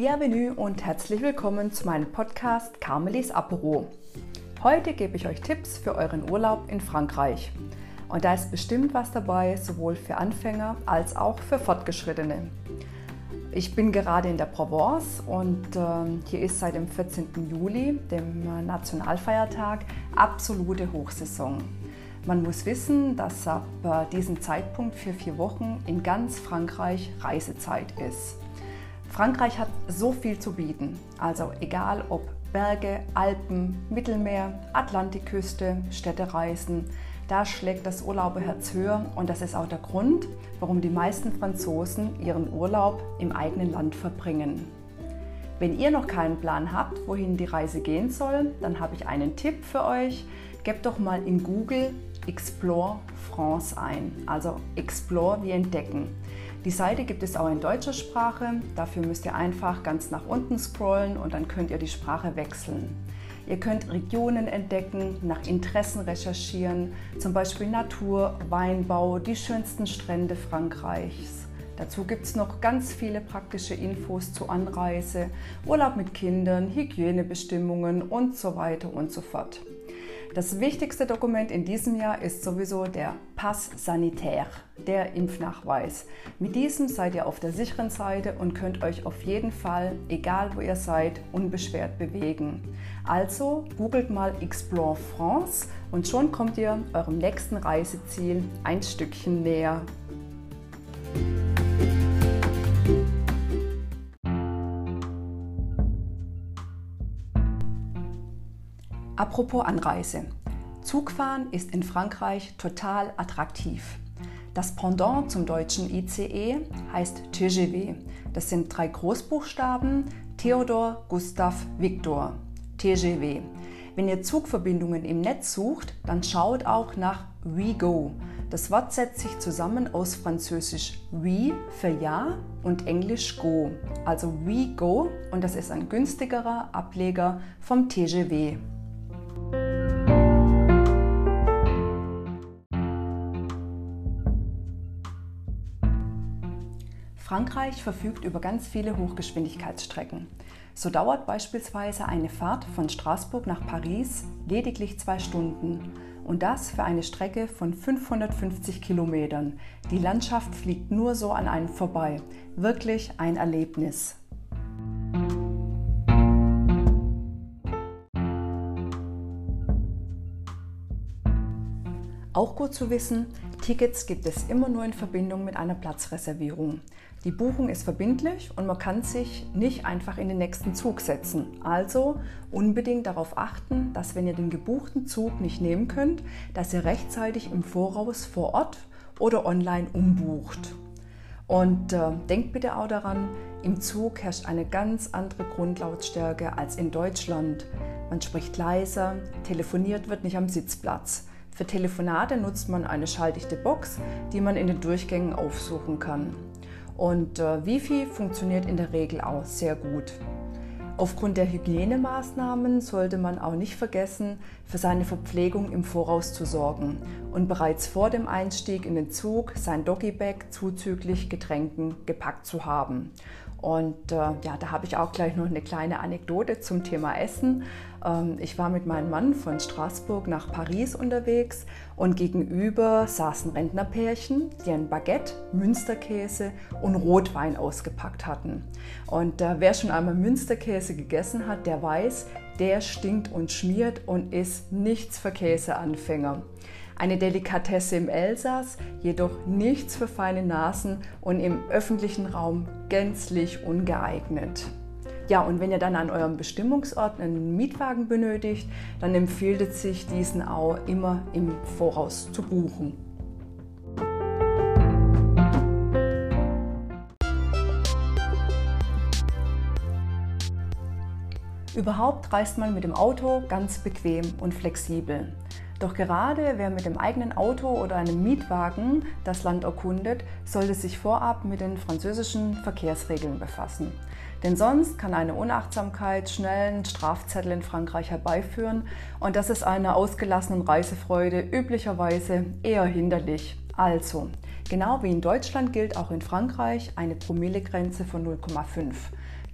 Bienvenue und herzlich willkommen zu meinem Podcast Carmelis Apero. Heute gebe ich euch Tipps für euren Urlaub in Frankreich. Und da ist bestimmt was dabei, sowohl für Anfänger als auch für Fortgeschrittene. Ich bin gerade in der Provence und äh, hier ist seit dem 14. Juli, dem Nationalfeiertag, absolute Hochsaison. Man muss wissen, dass ab äh, diesem Zeitpunkt für vier Wochen in ganz Frankreich Reisezeit ist. Frankreich hat so viel zu bieten, also egal ob Berge, Alpen, Mittelmeer, Atlantikküste, Städtereisen, da schlägt das Urlauberherz höher und das ist auch der Grund, warum die meisten Franzosen ihren Urlaub im eigenen Land verbringen. Wenn ihr noch keinen Plan habt, wohin die Reise gehen soll, dann habe ich einen Tipp für euch. Gebt doch mal in Google Explore France ein, also Explore wie entdecken. Die Seite gibt es auch in deutscher Sprache. Dafür müsst ihr einfach ganz nach unten scrollen und dann könnt ihr die Sprache wechseln. Ihr könnt Regionen entdecken, nach Interessen recherchieren, zum Beispiel Natur, Weinbau, die schönsten Strände Frankreichs. Dazu gibt es noch ganz viele praktische Infos zur Anreise, Urlaub mit Kindern, Hygienebestimmungen und so weiter und so fort. Das wichtigste Dokument in diesem Jahr ist sowieso der Pass Sanitaire, der Impfnachweis. Mit diesem seid ihr auf der sicheren Seite und könnt euch auf jeden Fall, egal wo ihr seid, unbeschwert bewegen. Also googelt mal Explore France und schon kommt ihr eurem nächsten Reiseziel ein Stückchen näher. Apropos Anreise. Zugfahren ist in Frankreich total attraktiv. Das Pendant zum deutschen ICE heißt TGV. Das sind drei Großbuchstaben Theodor, Gustav, Viktor. TGV. Wenn ihr Zugverbindungen im Netz sucht, dann schaut auch nach WeGo. Das Wort setzt sich zusammen aus Französisch We für Ja und Englisch Go. Also WeGo und das ist ein günstigerer Ableger vom TGV. Frankreich verfügt über ganz viele Hochgeschwindigkeitsstrecken. So dauert beispielsweise eine Fahrt von Straßburg nach Paris lediglich zwei Stunden. Und das für eine Strecke von 550 Kilometern. Die Landschaft fliegt nur so an einem vorbei. Wirklich ein Erlebnis. Gut zu wissen, Tickets gibt es immer nur in Verbindung mit einer Platzreservierung. Die Buchung ist verbindlich und man kann sich nicht einfach in den nächsten Zug setzen. Also unbedingt darauf achten, dass wenn ihr den gebuchten Zug nicht nehmen könnt, dass ihr rechtzeitig im Voraus vor Ort oder online umbucht. Und äh, denkt bitte auch daran, im Zug herrscht eine ganz andere Grundlautstärke als in Deutschland. Man spricht leiser, telefoniert wird nicht am Sitzplatz. Für Telefonate nutzt man eine schalldichte Box, die man in den Durchgängen aufsuchen kann. Und äh, Wifi funktioniert in der Regel auch sehr gut. Aufgrund der Hygienemaßnahmen sollte man auch nicht vergessen, für seine Verpflegung im Voraus zu sorgen und bereits vor dem Einstieg in den Zug sein Doggybag zuzüglich Getränken gepackt zu haben. Und äh, ja, da habe ich auch gleich noch eine kleine Anekdote zum Thema Essen. Ähm, ich war mit meinem Mann von Straßburg nach Paris unterwegs und gegenüber saßen Rentnerpärchen, die ein Baguette, Münsterkäse und Rotwein ausgepackt hatten. Und äh, wer schon einmal Münsterkäse gegessen hat, der weiß, der stinkt und schmiert und ist nichts für Käseanfänger. Eine Delikatesse im Elsass, jedoch nichts für feine Nasen und im öffentlichen Raum gänzlich ungeeignet. Ja, und wenn ihr dann an eurem Bestimmungsort einen Mietwagen benötigt, dann empfiehlt es sich, diesen auch immer im Voraus zu buchen. Überhaupt reist man mit dem Auto ganz bequem und flexibel. Doch gerade wer mit dem eigenen Auto oder einem Mietwagen das Land erkundet, sollte sich vorab mit den französischen Verkehrsregeln befassen. Denn sonst kann eine Unachtsamkeit schnell einen Strafzettel in Frankreich herbeiführen und das ist einer ausgelassenen Reisefreude üblicherweise eher hinderlich. Also, genau wie in Deutschland gilt auch in Frankreich eine Promillegrenze von 0,5.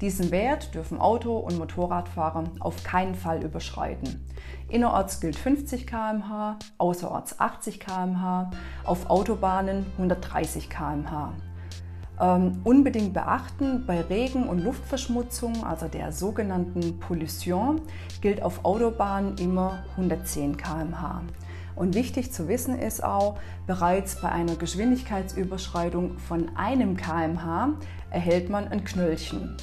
Diesen Wert dürfen Auto- und Motorradfahrer auf keinen Fall überschreiten. Innerorts gilt 50 km/h, außerorts 80 km/h, auf Autobahnen 130 km/h. Ähm, unbedingt beachten, bei Regen- und Luftverschmutzung, also der sogenannten Pollution, gilt auf Autobahnen immer 110 km/h. Und wichtig zu wissen ist auch, bereits bei einer Geschwindigkeitsüberschreitung von einem kmh erhält man ein Knöllchen.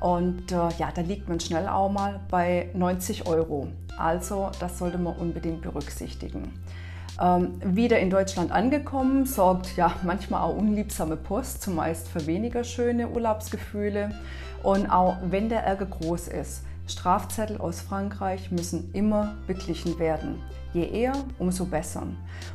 Und äh, ja, da liegt man schnell auch mal bei 90 Euro. Also das sollte man unbedingt berücksichtigen. Ähm, wieder in Deutschland angekommen, sorgt ja manchmal auch unliebsame Post, zumeist für weniger schöne Urlaubsgefühle. Und auch wenn der Ärger groß ist, Strafzettel aus Frankreich müssen immer beglichen werden. Je eher, umso besser.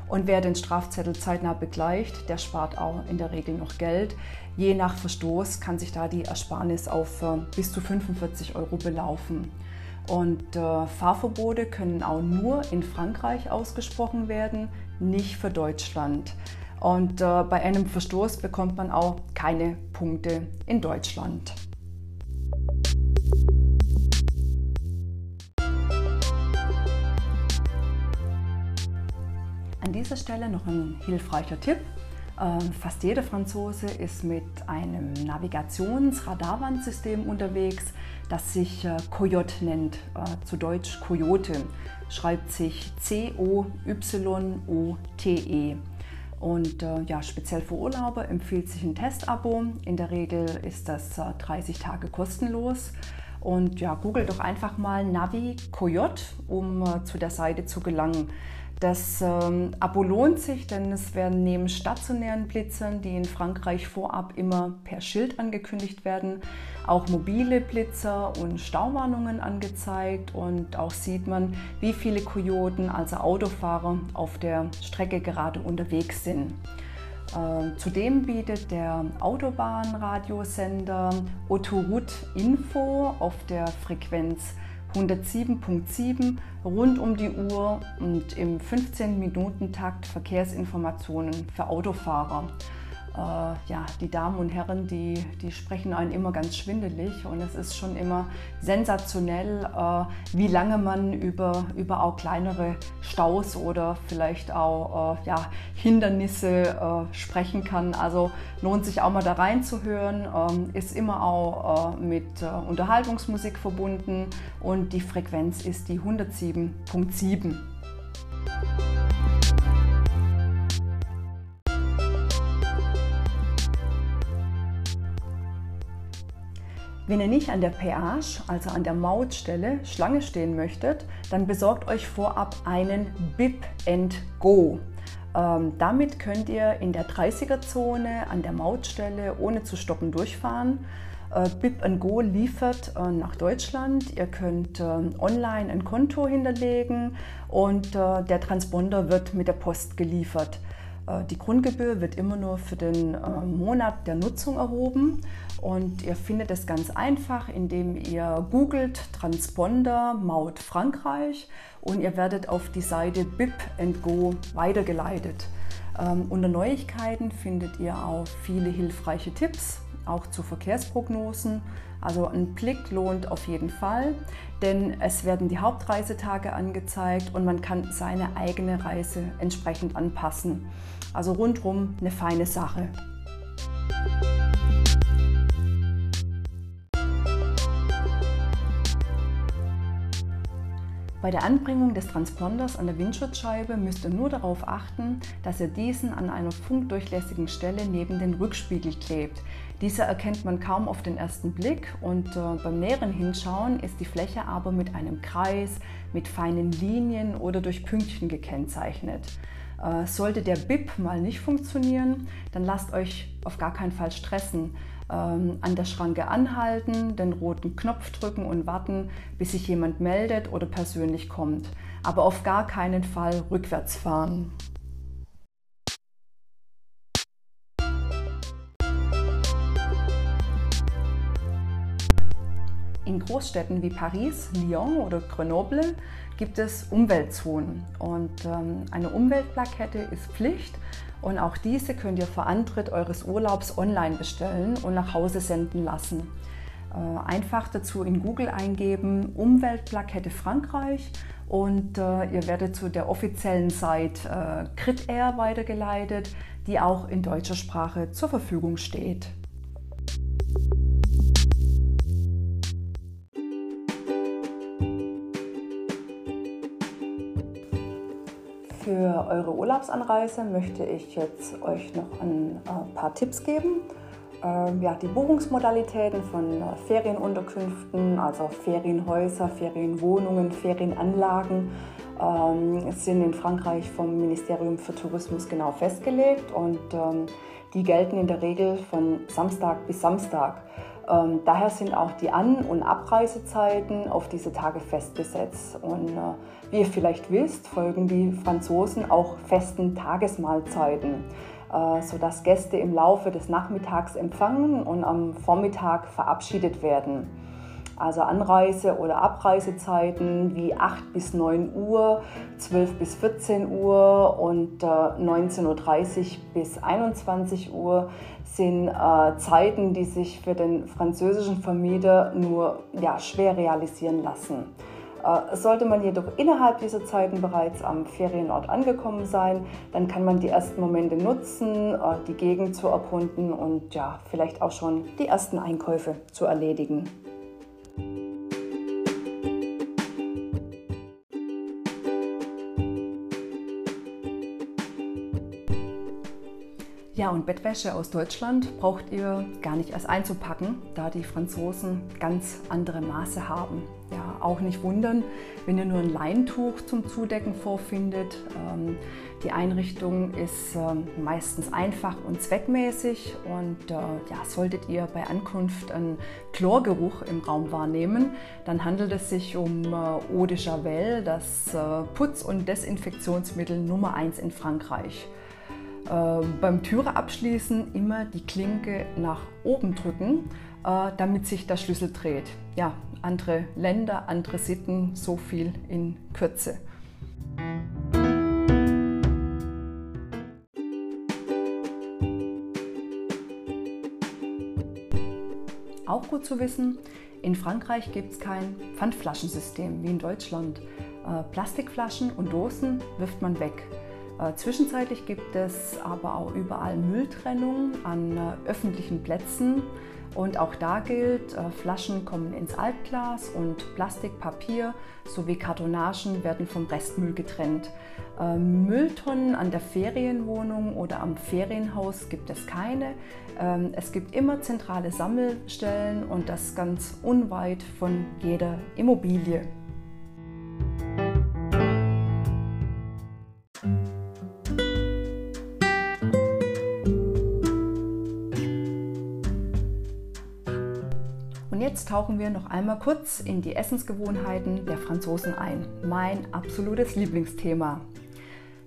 Und wer den Strafzettel zeitnah begleicht, der spart auch in der Regel noch Geld. Je nach Verstoß kann sich da die Ersparnis auf äh, bis zu 45 Euro belaufen. Und äh, Fahrverbote können auch nur in Frankreich ausgesprochen werden, nicht für Deutschland. Und äh, bei einem Verstoß bekommt man auch keine Punkte in Deutschland. Dieser Stelle noch ein hilfreicher Tipp. Ähm, fast jeder Franzose ist mit einem Navigations-Radarwandsystem unterwegs, das sich äh, Coyote nennt, äh, zu Deutsch Coyote, schreibt sich C-O-Y-O-T-E. Und äh, ja, speziell für Urlauber empfiehlt sich ein Testabo. In der Regel ist das 30 Tage kostenlos. Und ja, google doch einfach mal Navi Coyote, um zu der Seite zu gelangen. Das ähm, Abo lohnt sich, denn es werden neben stationären Blitzern, die in Frankreich vorab immer per Schild angekündigt werden, auch mobile Blitzer und Stauwarnungen angezeigt und auch sieht man, wie viele Kojoten, also Autofahrer, auf der Strecke gerade unterwegs sind. Äh, zudem bietet der Autobahnradiosender Autoroute Info auf der Frequenz 107.7 rund um die Uhr und im 15-Minuten-Takt Verkehrsinformationen für Autofahrer ja, die Damen und Herren, die, die sprechen einen immer ganz schwindelig und es ist schon immer sensationell, äh, wie lange man über, über auch kleinere Staus oder vielleicht auch äh, ja, Hindernisse äh, sprechen kann. Also lohnt sich auch mal da reinzuhören, ähm, ist immer auch äh, mit äh, Unterhaltungsmusik verbunden und die Frequenz ist die 107.7. Wenn ihr nicht an der Peage, also an der Mautstelle, Schlange stehen möchtet, dann besorgt euch vorab einen Bip and Go. Ähm, damit könnt ihr in der 30er-Zone an der Mautstelle ohne zu stoppen durchfahren. Äh, Bip and Go liefert äh, nach Deutschland. Ihr könnt äh, online ein Konto hinterlegen und äh, der Transponder wird mit der Post geliefert. Äh, die Grundgebühr wird immer nur für den äh, Monat der Nutzung erhoben und ihr findet es ganz einfach, indem ihr googelt Transponder Maut Frankreich und ihr werdet auf die Seite Bip Go weitergeleitet. Ähm, unter Neuigkeiten findet ihr auch viele hilfreiche Tipps, auch zu Verkehrsprognosen. Also ein Blick lohnt auf jeden Fall, denn es werden die Hauptreisetage angezeigt und man kann seine eigene Reise entsprechend anpassen. Also rundherum eine feine Sache. Bei der Anbringung des Transponders an der Windschutzscheibe müsst ihr nur darauf achten, dass ihr diesen an einer funkdurchlässigen Stelle neben den Rückspiegel klebt. Diese erkennt man kaum auf den ersten Blick und äh, beim näheren Hinschauen ist die Fläche aber mit einem Kreis, mit feinen Linien oder durch Pünktchen gekennzeichnet. Äh, sollte der BIP mal nicht funktionieren, dann lasst euch auf gar keinen Fall stressen ähm, an der Schranke anhalten, den roten Knopf drücken und warten, bis sich jemand meldet oder persönlich kommt. Aber auf gar keinen Fall rückwärts fahren. In Großstädten wie Paris, Lyon oder Grenoble gibt es Umweltzonen und ähm, eine Umweltplakette ist Pflicht und auch diese könnt ihr vor Antritt eures Urlaubs online bestellen und nach Hause senden lassen. Äh, einfach dazu in Google eingeben Umweltplakette Frankreich und äh, ihr werdet zu der offiziellen Seite äh, CritAir weitergeleitet, die auch in deutscher Sprache zur Verfügung steht. Eure Urlaubsanreise möchte ich jetzt euch noch ein äh, paar Tipps geben. Ähm, ja, die Buchungsmodalitäten von äh, Ferienunterkünften, also Ferienhäuser, Ferienwohnungen, Ferienanlagen, ähm, sind in Frankreich vom Ministerium für Tourismus genau festgelegt und ähm, die gelten in der Regel von Samstag bis Samstag. Ähm, daher sind auch die An- und Abreisezeiten auf diese Tage festgesetzt. Und äh, wie ihr vielleicht wisst, folgen die Franzosen auch festen Tagesmahlzeiten, äh, sodass Gäste im Laufe des Nachmittags empfangen und am Vormittag verabschiedet werden also Anreise- oder Abreisezeiten wie 8 bis 9 Uhr, 12 bis 14 Uhr und äh, 19.30 Uhr bis 21 Uhr sind äh, Zeiten, die sich für den französischen Vermieter nur ja, schwer realisieren lassen. Äh, sollte man jedoch innerhalb dieser Zeiten bereits am Ferienort angekommen sein, dann kann man die ersten Momente nutzen, äh, die Gegend zu erkunden und ja, vielleicht auch schon die ersten Einkäufe zu erledigen. Ja, und Bettwäsche aus Deutschland braucht ihr gar nicht erst einzupacken, da die Franzosen ganz andere Maße haben. Ja, auch nicht wundern, wenn ihr nur ein Leintuch zum Zudecken vorfindet. Ähm, die Einrichtung ist ähm, meistens einfach und zweckmäßig und äh, ja, solltet ihr bei Ankunft einen Chlorgeruch im Raum wahrnehmen, dann handelt es sich um äh, Eau de Javel, das äh, Putz- und Desinfektionsmittel Nummer 1 in Frankreich. Äh, beim Türe abschließen immer die Klinke nach oben drücken, äh, damit sich der Schlüssel dreht. Ja, andere Länder, andere Sitten, so viel in Kürze. Auch gut zu wissen, in Frankreich gibt es kein Pfandflaschensystem wie in Deutschland. Äh, Plastikflaschen und Dosen wirft man weg. Äh, zwischenzeitlich gibt es aber auch überall Mülltrennung an äh, öffentlichen Plätzen. Und auch da gilt, äh, Flaschen kommen ins Altglas und Plastik, Papier sowie Kartonagen werden vom Restmüll getrennt. Mülltonnen an der Ferienwohnung oder am Ferienhaus gibt es keine. Ähm, es gibt immer zentrale Sammelstellen und das ganz unweit von jeder Immobilie. Tauchen wir noch einmal kurz in die Essensgewohnheiten der Franzosen ein. Mein absolutes Lieblingsthema.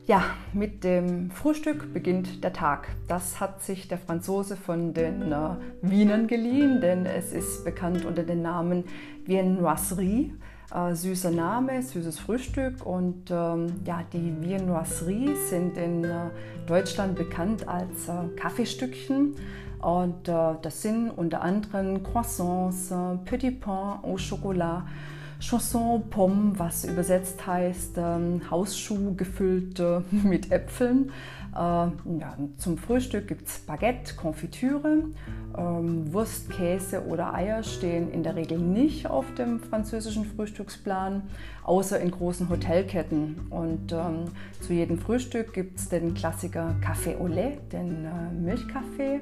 Ja, mit dem Frühstück beginnt der Tag. Das hat sich der Franzose von den äh, Wienern geliehen, denn es ist bekannt unter dem Namen Viennoiserie. Äh, süßer Name, süßes Frühstück und ähm, ja, die Viennoiserie sind in äh, Deutschland bekannt als äh, Kaffeestückchen. Und äh, das sind unter anderem Croissants, äh, Petit Pain au Chocolat, Chanson Pomme, was übersetzt heißt ähm, Hausschuh gefüllt äh, mit Äpfeln. Äh, ja, zum Frühstück gibt es Baguette, Konfitüre. Ähm, Wurst, Käse oder Eier stehen in der Regel nicht auf dem französischen Frühstücksplan, außer in großen Hotelketten. Und ähm, zu jedem Frühstück gibt es den Klassiker Café au lait, den äh, Milchkaffee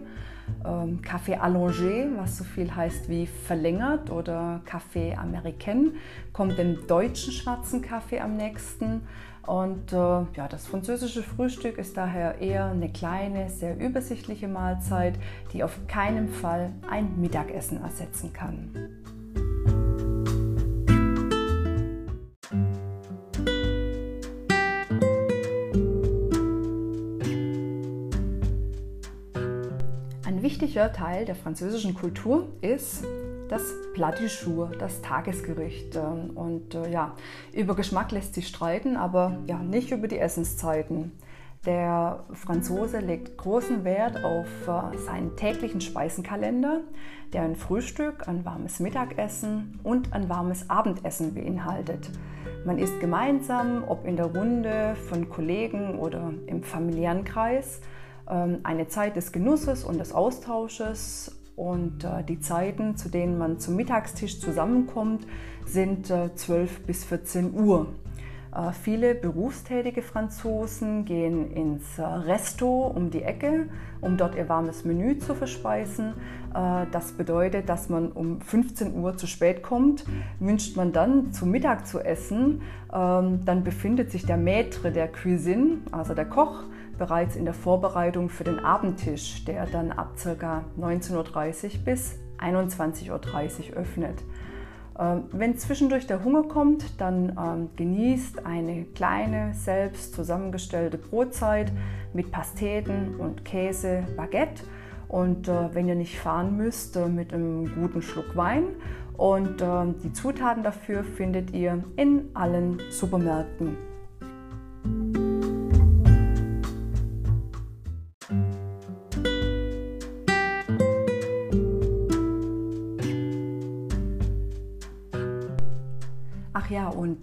ähm, Café allongé, was so viel heißt wie verlängert, oder Café américain, kommt dem deutschen schwarzen Kaffee am nächsten. Und äh, ja, das französische Frühstück ist daher eher eine kleine, sehr übersichtliche Mahlzeit, die auf keinen Fall ein Mittagessen ersetzen kann. Wichtiger Teil der französischen Kultur ist das Plat du jour, das Tagesgericht. Ähm, und äh, ja, über Geschmack lässt sich streiten, aber ja, nicht über die Essenszeiten. Der Franzose legt großen Wert auf äh, seinen täglichen Speisenkalender, der ein Frühstück, ein warmes Mittagessen und ein warmes Abendessen beinhaltet. Man isst gemeinsam, ob in der Runde von Kollegen oder im familiären Kreis, eine Zeit des Genusses und des Austausches. Und äh, die Zeiten, zu denen man zum Mittagstisch zusammenkommt, sind 12 äh, bis 14 Uhr. Äh, viele berufstätige Franzosen gehen ins Resto um die Ecke, um dort ihr warmes Menü zu verspeisen. Das bedeutet, dass man um 15 Uhr zu spät kommt. Wünscht man dann zu Mittag zu essen, ähm, dann befindet sich der Maître der Cuisine, also der Koch, bereits in der Vorbereitung für den Abendtisch, der dann ab ca. 19.30 Uhr bis 21.30 Uhr öffnet. Ähm, wenn zwischendurch der Hunger kommt, dann ähm, genießt eine kleine, selbst zusammengestellte Brotzeit mit Pasteten und Käse, Baguette. Und äh, wenn ihr nicht fahren müsst, äh, mit einem guten Schluck Wein. Und äh, die Zutaten dafür findet ihr in allen Supermärkten.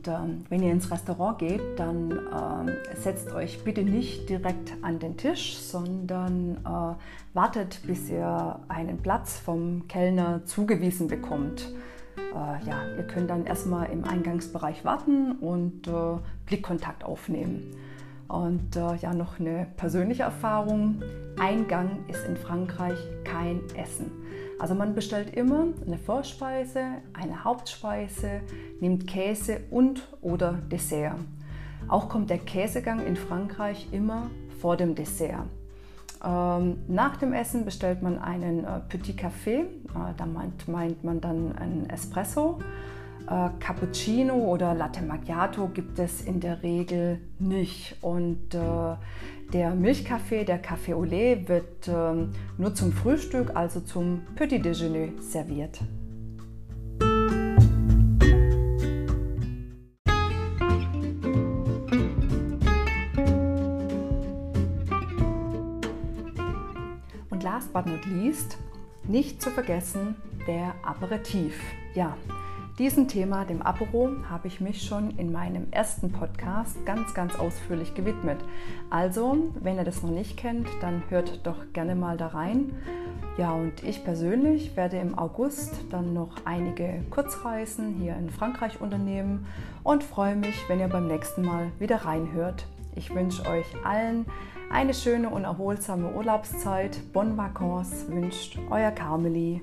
Und ähm, wenn ihr ins Restaurant geht, dann ähm, setzt euch bitte nicht direkt an den Tisch, sondern äh, wartet, bis ihr einen Platz vom Kellner zugewiesen bekommt. Äh, ja, ihr könnt dann erstmal im Eingangsbereich warten und äh, Blickkontakt aufnehmen. Und äh, ja, noch eine persönliche Erfahrung. Eingang ist in Frankreich kein Essen. Also man bestellt immer eine Vorspeise, eine Hauptspeise, nimmt Käse und oder Dessert. Auch kommt der Käsegang in Frankreich immer vor dem Dessert. Ähm, nach dem Essen bestellt man einen äh, Petit Café, äh, da meint, man dann einen Espresso. Äh, Cappuccino oder Latte Macchiato gibt es in der Regel nicht. Und äh, der Milchkaffee, der Café au lait, wird äh, nur zum Frühstück, also zum Petit Déjeuner serviert. Und last but not least, nicht zu vergessen, der Aperitif. Ja, diesem Thema, dem Apero, habe ich mich schon in meinem ersten Podcast ganz, ganz ausführlich gewidmet. Also, wenn ihr das noch nicht kennt, dann hört doch gerne mal da rein. Ja, und ich persönlich werde im August dann noch einige Kurzreisen hier in Frankreich unternehmen und freue mich, wenn ihr beim nächsten Mal wieder reinhört. Ich wünsche euch allen eine schöne und erholsame Urlaubszeit. Bonne Vacances wünscht euer Carmeli.